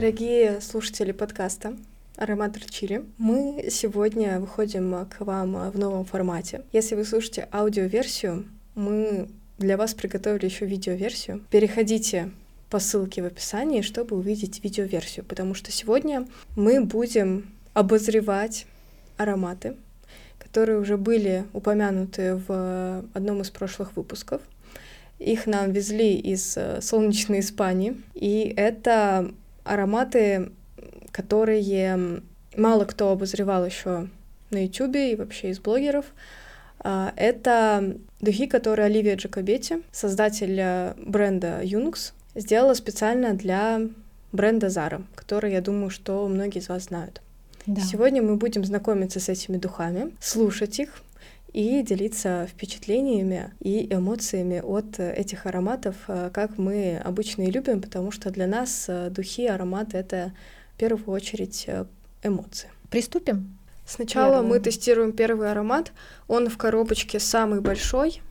Дорогие слушатели подкаста «Ароматор Чили», мы сегодня выходим к вам в новом формате. Если вы слушаете аудиоверсию, мы для вас приготовили еще видеоверсию. Переходите по ссылке в описании, чтобы увидеть видеоверсию, потому что сегодня мы будем обозревать ароматы, которые уже были упомянуты в одном из прошлых выпусков. Их нам везли из э, солнечной Испании, и это ароматы, которые мало кто обозревал еще на YouTube и вообще из блогеров. А, это духи, которые Оливия Джакобетти, создатель э, бренда Юнкс, сделала специально для бренда Zara, который, я думаю, что многие из вас знают. Да. Сегодня мы будем знакомиться с этими духами, слушать их и делиться впечатлениями и эмоциями от этих ароматов, э, как мы обычно и любим, потому что для нас э, духи, ароматы — это в первую очередь э, эмоции. Приступим? Сначала Первый. мы тестируем первый аромат. Он в коробочке самый большой,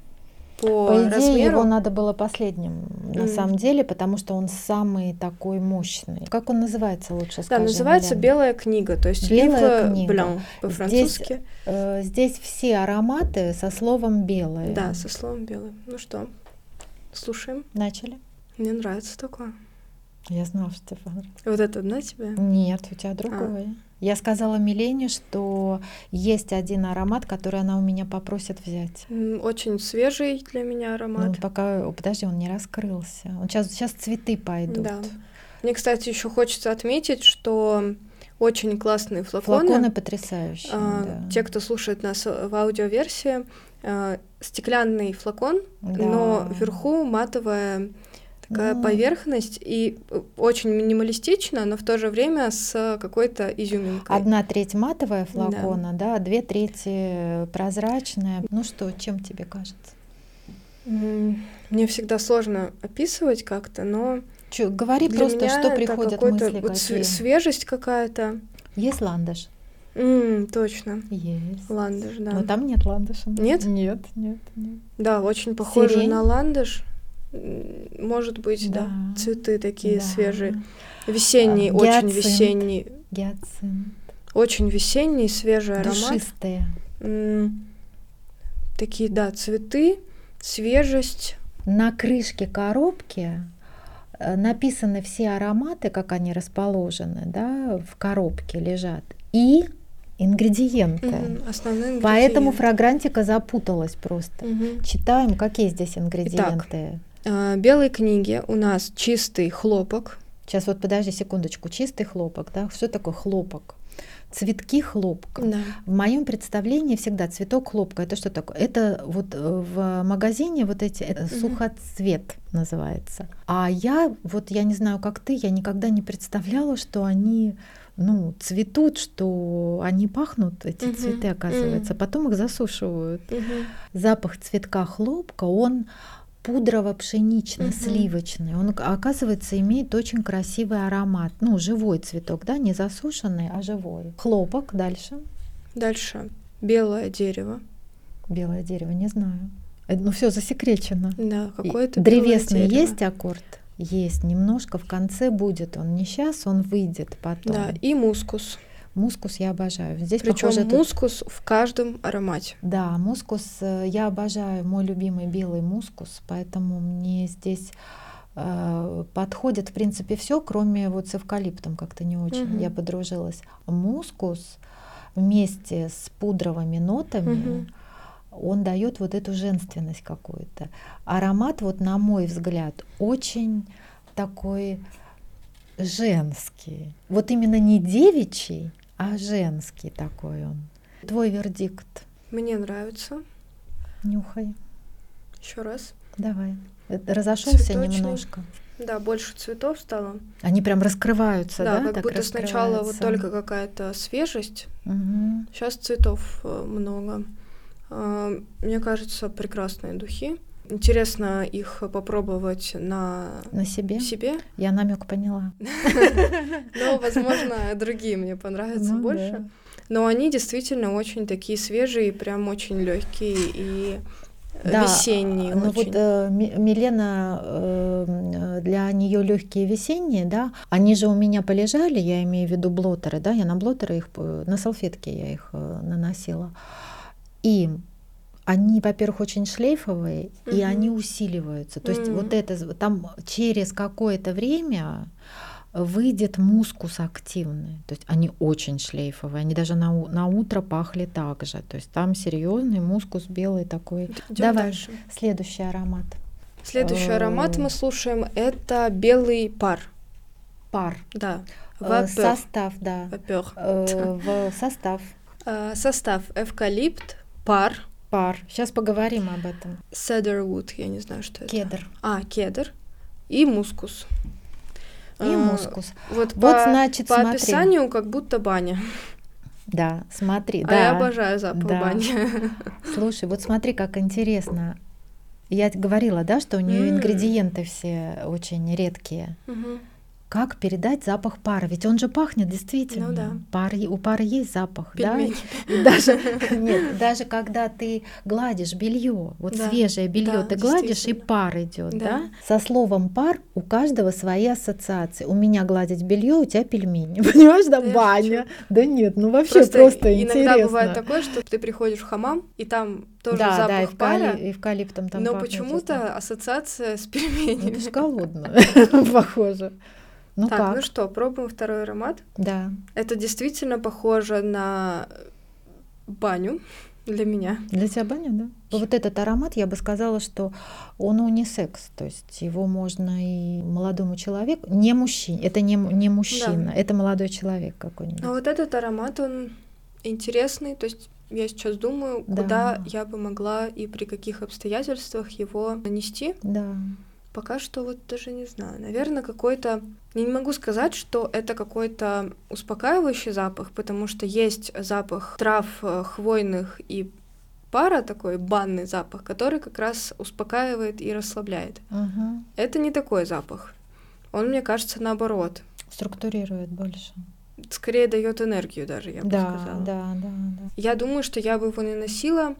по, по идее, размеру. его надо было последним, на mm. самом деле, потому что он самый такой мощный. Как он называется лучше? Да, называется Милен? «Белая книга», то есть «Белая книга. Blanc» по-французски. Здесь, э, здесь все ароматы со словом «белое». Да, со словом «белое». Ну что, слушаем? Начали. Мне нравится такое. Я знала, что тебе понравится. Вот это одна тебе? Нет, у тебя другое. А. Я сказала Милене, что есть один аромат, который она у меня попросит взять. Очень свежий для меня аромат. Ну, пока, подожди, он не раскрылся. Он сейчас, сейчас цветы пойдут. Да. Мне, кстати, еще хочется отметить, что очень классные флаконы. Флаконы потрясающие. А, да. Те, кто слушает нас в аудиоверсии, а, стеклянный флакон, да. но вверху матовая такая ну... поверхность и э, очень минималистично, но в то же время с какой-то изюминкой. Одна треть матовая флакона, да, да две трети прозрачная. Ну что, чем тебе кажется? Мне всегда сложно описывать как-то, но Чё, говори для просто, меня что приходят мысли вот какие. свежесть какая-то. Есть ландыш. Mm, точно. Есть. Ландыш, да. Но там нет ландыша. Нет? Нет, нет, нет. Да, очень похоже Сирень. на ландыш. Может быть, да. да. Цветы такие да. свежие. Весенний, а, очень весенний. Гиацинт. Очень весенний, свежий аромат. Душистые. Такие, да, цветы, свежесть. На крышке коробки э, написаны все ароматы, как они расположены, да, в коробке лежат. И ингредиенты. Угу, основные ингредиенты. Поэтому фрагрантика запуталась просто. Угу. Читаем, какие здесь ингредиенты. Итак, белой книги у нас чистый хлопок. Сейчас вот подожди секундочку, чистый хлопок, да? Что такое хлопок? Цветки хлопка. Да. В моем представлении всегда цветок хлопка это что такое? Это вот э, в магазине вот эти это угу. сухоцвет называется. А я вот я не знаю, как ты, я никогда не представляла, что они ну, цветут, что они пахнут, эти uh цветы, оказывается, uh потом их засушивают. uh Запах цветка хлопка, он пудрово-пшенично-сливочный. Он, оказывается, имеет очень красивый аромат. Ну, живой цветок, да, не засушенный, а живой. Хлопок дальше. Дальше белое дерево. Белое дерево, не знаю. Э, ну, все засекречено. Да, какое-то Древесный есть аккорд? есть немножко, в конце будет он не сейчас, он выйдет потом. Да, и мускус. Мускус я обожаю. Здесь Причем похоже, мускус это... в каждом аромате. Да, мускус э, я обожаю, мой любимый белый мускус, поэтому мне здесь э, подходит в принципе все, кроме вот с эвкалиптом как-то не очень. Угу. Я подружилась. Мускус вместе с пудровыми нотами. Угу он дает вот эту женственность какую-то. Аромат, вот на мой взгляд, очень такой женский. Вот именно не девичий, а женский такой он. Твой вердикт. Мне нравится. Нюхай. Еще раз. Давай. Разошелся Цветочный. немножко. Да, больше цветов стало. Они прям раскрываются, да? Да, как так будто сначала вот только какая-то свежесть. Угу. Сейчас цветов э, много. А, мне кажется, прекрасные духи. Интересно их попробовать на, на себе. себе. Я намек поняла. Но, возможно, другие мне понравятся ну больше. Но они действительно очень такие свежие, прям очень легкие и да, весенний. Ну вот э, Милена, э, для нее легкие весенние, да, они же у меня полежали, я имею в виду блотеры, да, я на блотеры их, на салфетке я их э, наносила. И они, во-первых, очень шлейфовые, угу. и они усиливаются. То есть вот это там через какое-то время выйдет мускус активный. То есть они очень шлейфовые, они даже на, на утро пахли так же. То есть там серьезный мускус белый такой. Идем Давай дальше. следующий аромат. Следующий аромат мы слушаем это белый пар. Пар. Да. Вапер. Состав, да. Вапер. В состав. Состав эвкалипт, пар, Пар. Сейчас поговорим об этом. Cedarwood, я не знаю, что это. Кедр. А, кедр. И мускус. И а, мускус. Вот, вот по, значит, по смотри. описанию как будто баня. Да, смотри. А да, я обожаю запах да. бани. Слушай, вот смотри, как интересно. Я говорила, да, что у нее mm. ингредиенты все очень редкие. Mm-hmm как передать запах пара? Ведь он же пахнет действительно. Ну, да. Пар, у пары есть запах, Пельмени. да? Даже, нет, даже когда ты гладишь белье, вот да. свежее белье да, ты гладишь, и пар идет, да. да? Со словом пар у каждого свои ассоциации. У меня гладить белье, у тебя пельмени. Понимаешь, да, да баня. Да нет, ну вообще просто, просто интересно. Иногда бывает такое, что ты приходишь в хамам, и там тоже да, запах да, пара, эвкалиптом там но почему-то ассоциация с пельменями. Это же голодно, похоже. Ну так, как? ну что, пробуем второй аромат. Да. Это действительно похоже на баню для меня. Для тебя баня, да? Вот этот аромат, я бы сказала, что он унисекс, то есть его можно и молодому человеку, не мужчине, это не, не мужчина, да. это молодой человек какой-нибудь. А вот этот аромат, он интересный, то есть я сейчас думаю, да. куда я бы могла и при каких обстоятельствах его нанести. Да. Пока что вот даже не знаю. Наверное, какой-то... Я не могу сказать, что это какой-то успокаивающий запах, потому что есть запах трав э, хвойных и пара такой банный запах, который как раз успокаивает и расслабляет. Угу. Это не такой запах. Он, мне кажется, наоборот. Структурирует больше. Скорее дает энергию даже, я бы да, сказала. Да, да, да. Я думаю, что я бы его не носила.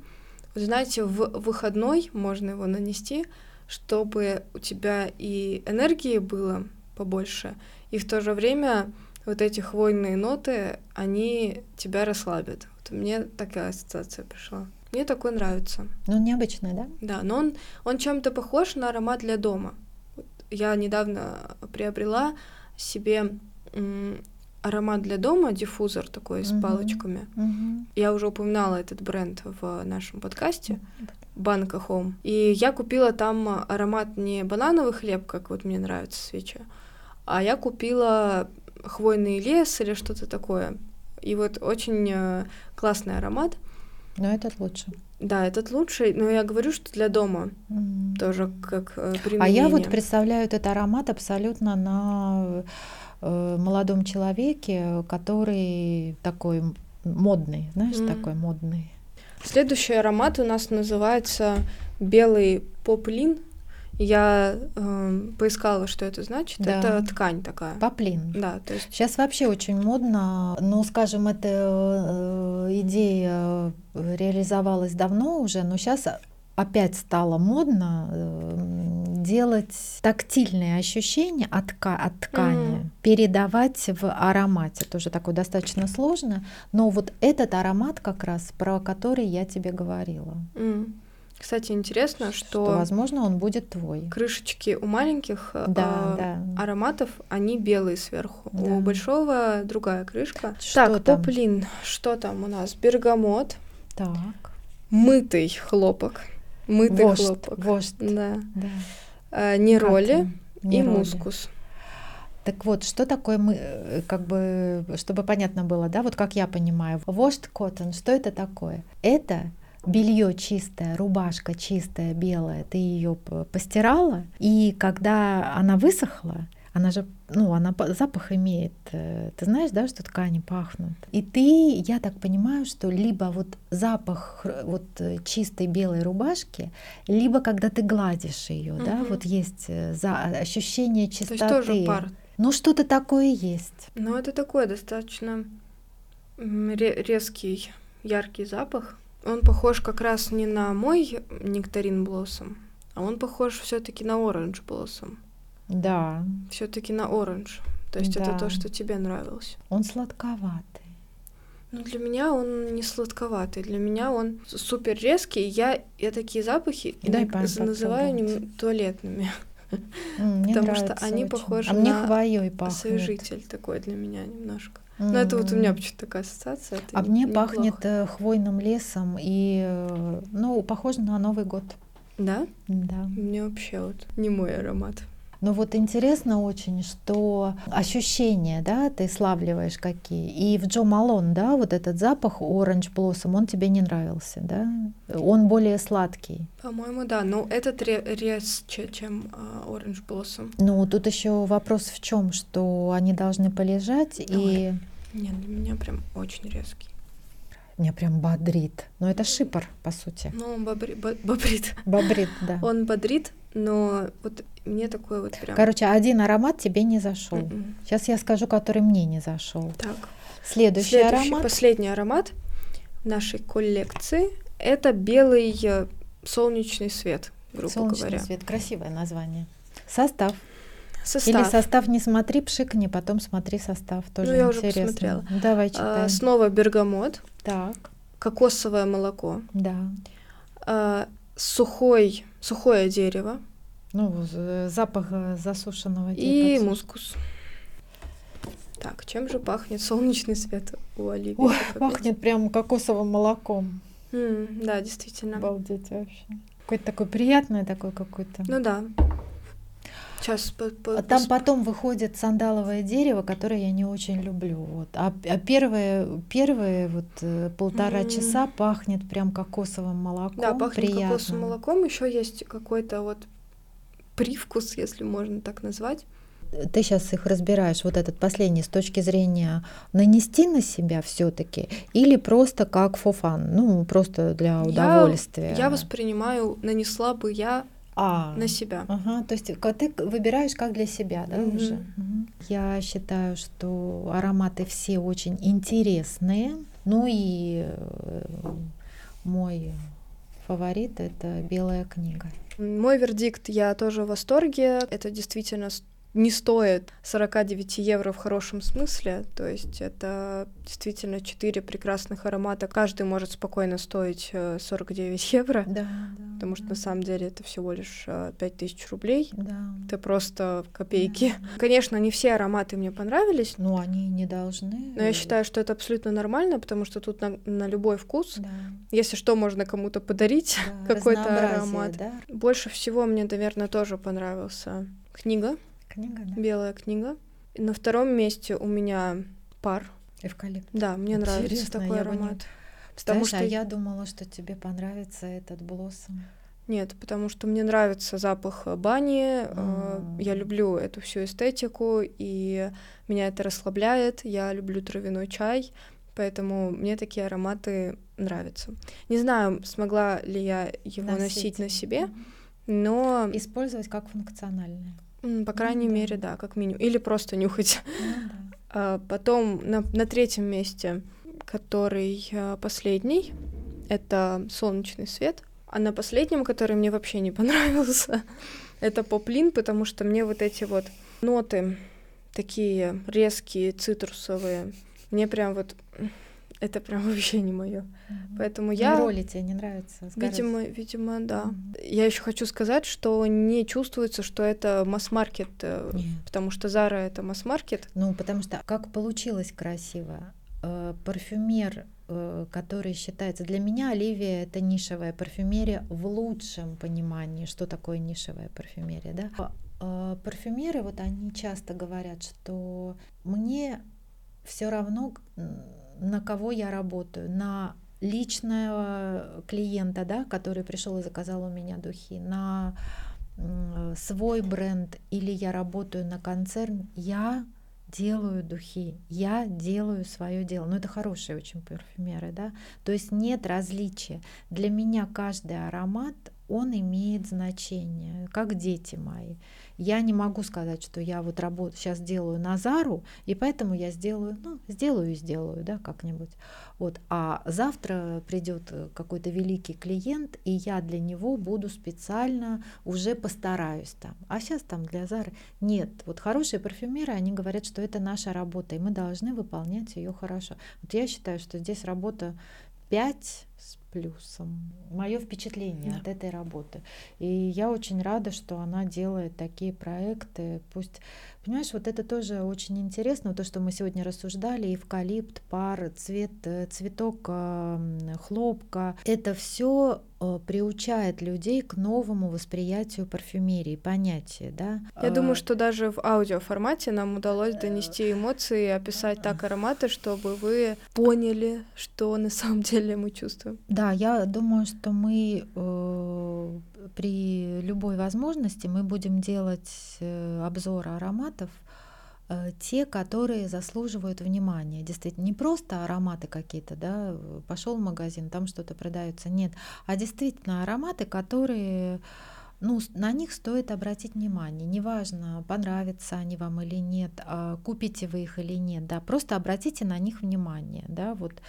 Знаете, в выходной можно его нанести, чтобы у тебя и энергии было побольше, и в то же время вот эти хвойные ноты, они тебя расслабят. Вот мне такая ассоциация пришла. Мне такой нравится. Ну, необычный, да? Да, но он, он чем-то похож на аромат для дома. Я недавно приобрела себе аромат для дома, диффузор такой с палочками. Я уже упоминала этот бренд в нашем подкасте. Банка Home. И я купила там аромат не банановый хлеб, как вот мне нравится свеча, а я купила хвойный лес или что-то такое. И вот очень э, классный аромат. Но этот лучше. Да, этот лучший, но я говорю, что для дома mm. тоже как применение. А я вот представляю этот аромат абсолютно на э, молодом человеке, который такой модный, знаешь, mm. такой модный. Следующий аромат у нас называется белый поплин. Я э, поискала, что это значит. Да. Это ткань такая. Поплин. Да, то есть. Сейчас вообще очень модно. Ну, скажем, эта э, идея реализовалась давно уже, но сейчас опять стало модно э, делать тактильные ощущения от, тка от ткани, mm. передавать в аромате. Тоже такое достаточно сложно. Но вот этот аромат как раз, про который я тебе говорила. Mm. Кстати, интересно, что, что, возможно, он будет твой. Крышечки у маленьких да, э, да. ароматов, они белые сверху. Да. У большого другая крышка. Что так, там? поплин. Что там у нас? Бергамот. Так. Мытый хлопок. Мытый вождь, хлопок. Вождь. Да. да. Э, нероли и мускус. Так вот, что такое мы, э, как бы, чтобы понятно было, да, вот как я понимаю, вождь коттон, что это такое? Это белье чистое, рубашка чистая, белая, ты ее постирала, и когда она высохла, она же, ну, она запах имеет. Э, ты знаешь, да, что ткани пахнут. И ты, я так понимаю, что либо вот запах вот э, чистой белой рубашки, либо когда ты гладишь ее, угу. да, вот есть э, за ощущение чистоты. То есть тоже пар. Ну, что-то такое есть. Ну, это такой достаточно резкий, яркий запах. Он похож как раз не на мой нектарин Блоссом, а он похож все-таки на оранж Блоссом. Да. Все-таки на оранж. То есть Да. это то, что тебе нравилось. Он сладковатый. Ну, для меня он не сладковатый. Для меня он супер резкий. Я, я такие запахи Дай иногда пан называю нем- туалетными. Мне Потому что они очень. похожи А мне на хвоей пахнет. Освежитель такой для меня немножко. Но это вот у меня почему-то такая ассоциация. А не- мне неплохо. пахнет э, хвойным лесом и, э, ну, похоже на Новый год. Да? Да. Мне вообще вот не мой аромат. Но вот интересно очень, что ощущения, да, ты славливаешь какие. И в Джо Малон, да, вот этот запах Orange Blossom, он тебе не нравился, да? Он более сладкий. По-моему, да. Но этот ре- резче, чем Orange Blossom. Ну, тут еще вопрос в чем, что они должны полежать, и Нет, для меня прям очень резкий. Меня прям бодрит. Но это шипор, по сути. Но он бобри- бо- бобрит. Бодрит, да. Он бодрит, но вот мне такой вот прям... Короче, один аромат тебе не зашел. М-м. Сейчас я скажу, который мне не зашел. Так. Следующий, Следующий, аромат. последний аромат нашей коллекции — это белый э, солнечный свет, грубо Солнечный говоря. свет. Красивое название. Состав. Состав. Или состав не смотри, пшикни, потом смотри состав. Тоже Ну, я уже интересно. посмотрела. Давай А, читаем. снова бергамот, Так, кокосовое молоко, да. а, сухой, сухое дерево Ну, запах э, засушенного и типа. мускус. Так, чем же пахнет солнечный свет у Оливии? Ой, пахнет прям кокосовым молоком. М, да, действительно. Обалдеть вообще. Какой-то такой приятный такой какой-то. Ну да. Сейчас по, по- А Там потом выходит сандаловое дерево, которое я не очень люблю. Вот. А, а первые, первые вот э, полтора М. часа пахнет прям кокосовым молоком. Да, пахнет приятным. кокосовым молоком. Еще есть какой-то вот привкус, если можно так назвать. Ты сейчас их разбираешь, вот этот последний, с точки зрения нанести на себя все-таки, или просто как фофан, ну просто для удовольствия. Я воспринимаю, нанесла бы я а, на себя. Ага, то есть ты выбираешь как для себя, да, Мгм. уже? Мгм. Я считаю, что ароматы все очень интересные. Ну и э, мой фаворит это белая книга. Мой вердикт, я тоже в восторге. Это действительно не стоит 49 евро в хорошем смысле. То есть это действительно четыре прекрасных аромата. Каждый может спокойно стоить э, 49 евро. Да, Потому что на самом деле это всего лишь э, 5000 рублей. Да. Это просто копейки. Конечно, не все ароматы мне понравились, Ну, они не должны. но я считаю, что это абсолютно нормально, потому что тут на, на любой вкус. да, Если что, можно кому-то подарить да, какой-то аромат. Да? Больше всего мне, наверное, тоже понравился книга, Книга, да. белая книга. И на втором месте у меня пар. Эвкалипт. Да, мне нравится Интересно, такой я бы не- аромат. Потому Знаешь, что а я думала, что тебе понравится этот блоссом. Нет, потому что мне нравится запах бани, э, М. я люблю эту всю эстетику, и меня это расслабляет, я люблю травяной чай, поэтому мне такие ароматы нравятся. Не знаю, смогла ли я его носить, на себе, но, Использовать как функциональное. По крайней да. мере, да, как минимум. Или просто нюхать. Ну да. А Потом на, на третьем месте, который а, последний, это солнечный свет. А на последнем, который мне вообще не понравился, это поплин, потому что мне вот эти вот ноты такие резкие, цитрусовые, мне прям вот это прям вообще не мое. Мгм. Поэтому Ну, я, роли тебе не нравится? видимо, видимо, да. Мгм. Я еще хочу сказать, что не чувствуется, что это масс-маркет, э, Нет. потому что Зара это масс-маркет. Ну, потому что как получилось красиво. Э, Парфюмер, э, который считается... Для меня Оливия — это нишевая парфюмерия в лучшем понимании, что такое нишевая парфюмерия. Да? Э, Парфюмеры, вот они часто говорят, что мне все равно, на кого я работаю, на личного клиента, да, который пришел и заказал у меня духи, на свой бренд или я работаю на концерн, я делаю духи, я делаю свое дело. Но это хорошие очень парфюмеры, да. То есть нет различия. Для меня каждый аромат он имеет значение, как дети мои. Я не могу сказать, что я вот работу сейчас делаю Назару, и поэтому я сделаю, ну, сделаю и сделаю, да, как-нибудь. Вот. А завтра придет э, какой-то великий клиент, и я для него буду специально уже постараюсь там. А сейчас там для Зары нет. Вот хорошие парфюмеры, они говорят, что это наша работа, и мы должны выполнять ее хорошо. Вот я считаю, что здесь работа 5 с плюсом. Мое впечатление да. от этой работы. И я очень рада, что она делает такие проекты. Пусть, понимаешь, вот это тоже очень интересно, то, что мы сегодня рассуждали, эвкалипт, пар, цвет, э, цветок хлопка. Это все э, приучает людей к новому восприятию парфюмерии, понятия, да. Я думаю, что даже в аудиоформате нам удалось донести эмоции и описать так ароматы, чтобы вы поняли, что на самом деле мы чувствуем. Да, я думаю, что мы э, при любой возможности мы будем делать э, обзоры ароматов, э, те, которые заслуживают внимания. Действительно, не просто ароматы какие-то, да, пошел в магазин, там что-то продается, нет, а действительно ароматы, которые ну, на них стоит обратить внимание. Неважно, понравятся они вам или нет, а купите вы их или нет, да, просто обратите на них внимание, да, вот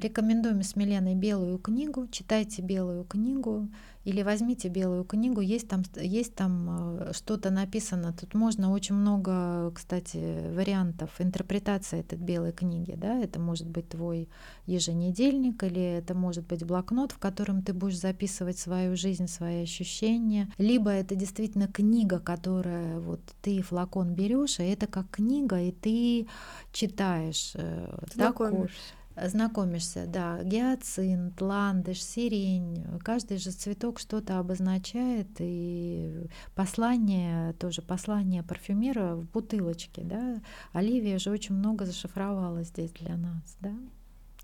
рекомендуем с Миленой белую книгу. Читайте белую книгу или возьмите белую книгу. Есть там, есть там э, что-то написано. Тут можно очень много, кстати, вариантов интерпретации этой белой книги. Да? Это может быть твой еженедельник или это может быть блокнот, в котором ты будешь записывать свою жизнь, свои ощущения. Либо это действительно книга, которая вот ты флакон берешь, и это как книга, и ты читаешь. Э, Знакомишься. Знакомишься, да, гиацинт, ландыш, сирень, каждый же цветок что-то обозначает, и послание, тоже послание парфюмера в бутылочке, да, Оливия же очень много зашифровала здесь для нас, да,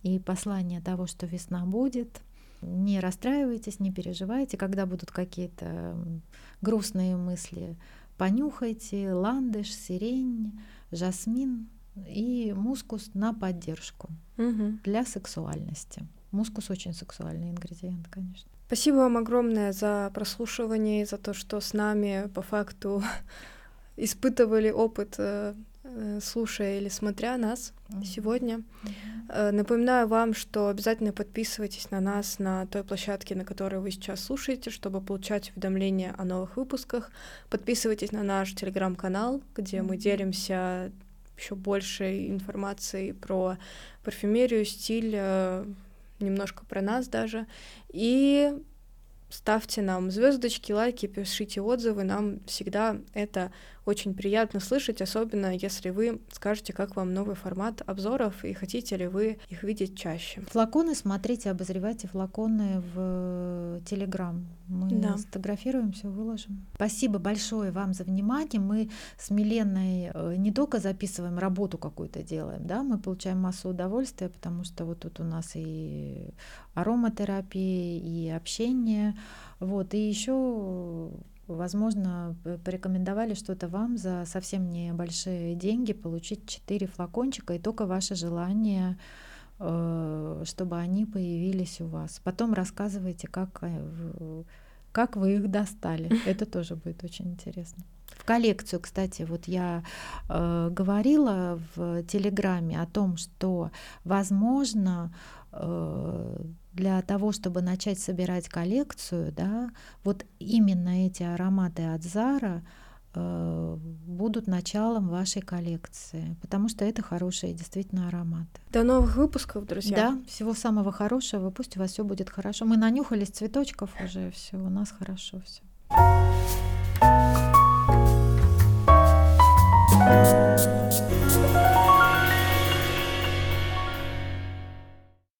и послание того, что весна будет, не расстраивайтесь, не переживайте, когда будут какие-то грустные мысли, понюхайте. Ландыш, сирень, жасмин, и мускус на поддержку угу. для сексуальности. Мускус очень сексуальный ингредиент, конечно. Спасибо вам огромное за прослушивание и за то, что с нами по факту испытывали опыт, э, э, слушая или смотря нас mm-hmm. сегодня. Mm-hmm. Напоминаю вам, что обязательно подписывайтесь на нас на той площадке, на которой вы сейчас слушаете, чтобы получать уведомления о новых выпусках. Подписывайтесь на наш телеграм-канал, где мы делимся еще больше информации про парфюмерию, стиль, э, немножко про нас даже. И ставьте нам звездочки, лайки, пишите отзывы. Нам всегда это очень приятно слышать, особенно если вы скажете, как вам новый формат обзоров и хотите ли вы их видеть чаще. Флаконы смотрите, обозревайте флаконы в Телеграм. Да. сфотографируем, все выложим. Спасибо большое вам за внимание. Мы с Миленой э, не только записываем работу какую-то делаем, да, мы получаем массу удовольствия, потому что вот тут у нас и ароматерапия, и общение, вот, и еще возможно, порекомендовали что-то вам за совсем небольшие деньги получить 4 флакончика, и только ваше желание, э, чтобы они появились у вас. Потом рассказывайте, как, э, как вы их достали. Это тоже будет очень интересно. В коллекцию, кстати, вот я э, говорила в Телеграме о том, что, возможно, э, для того, чтобы начать собирать коллекцию, да, вот именно эти ароматы от Зара Э, будут началом вашей коллекции, потому что это хорошие действительно ароматы. До новых выпусков, друзья. Да, всего самого хорошего. Пусть у вас все будет хорошо. Мы нанюхались цветочков уже, все, у нас хорошо все. thank you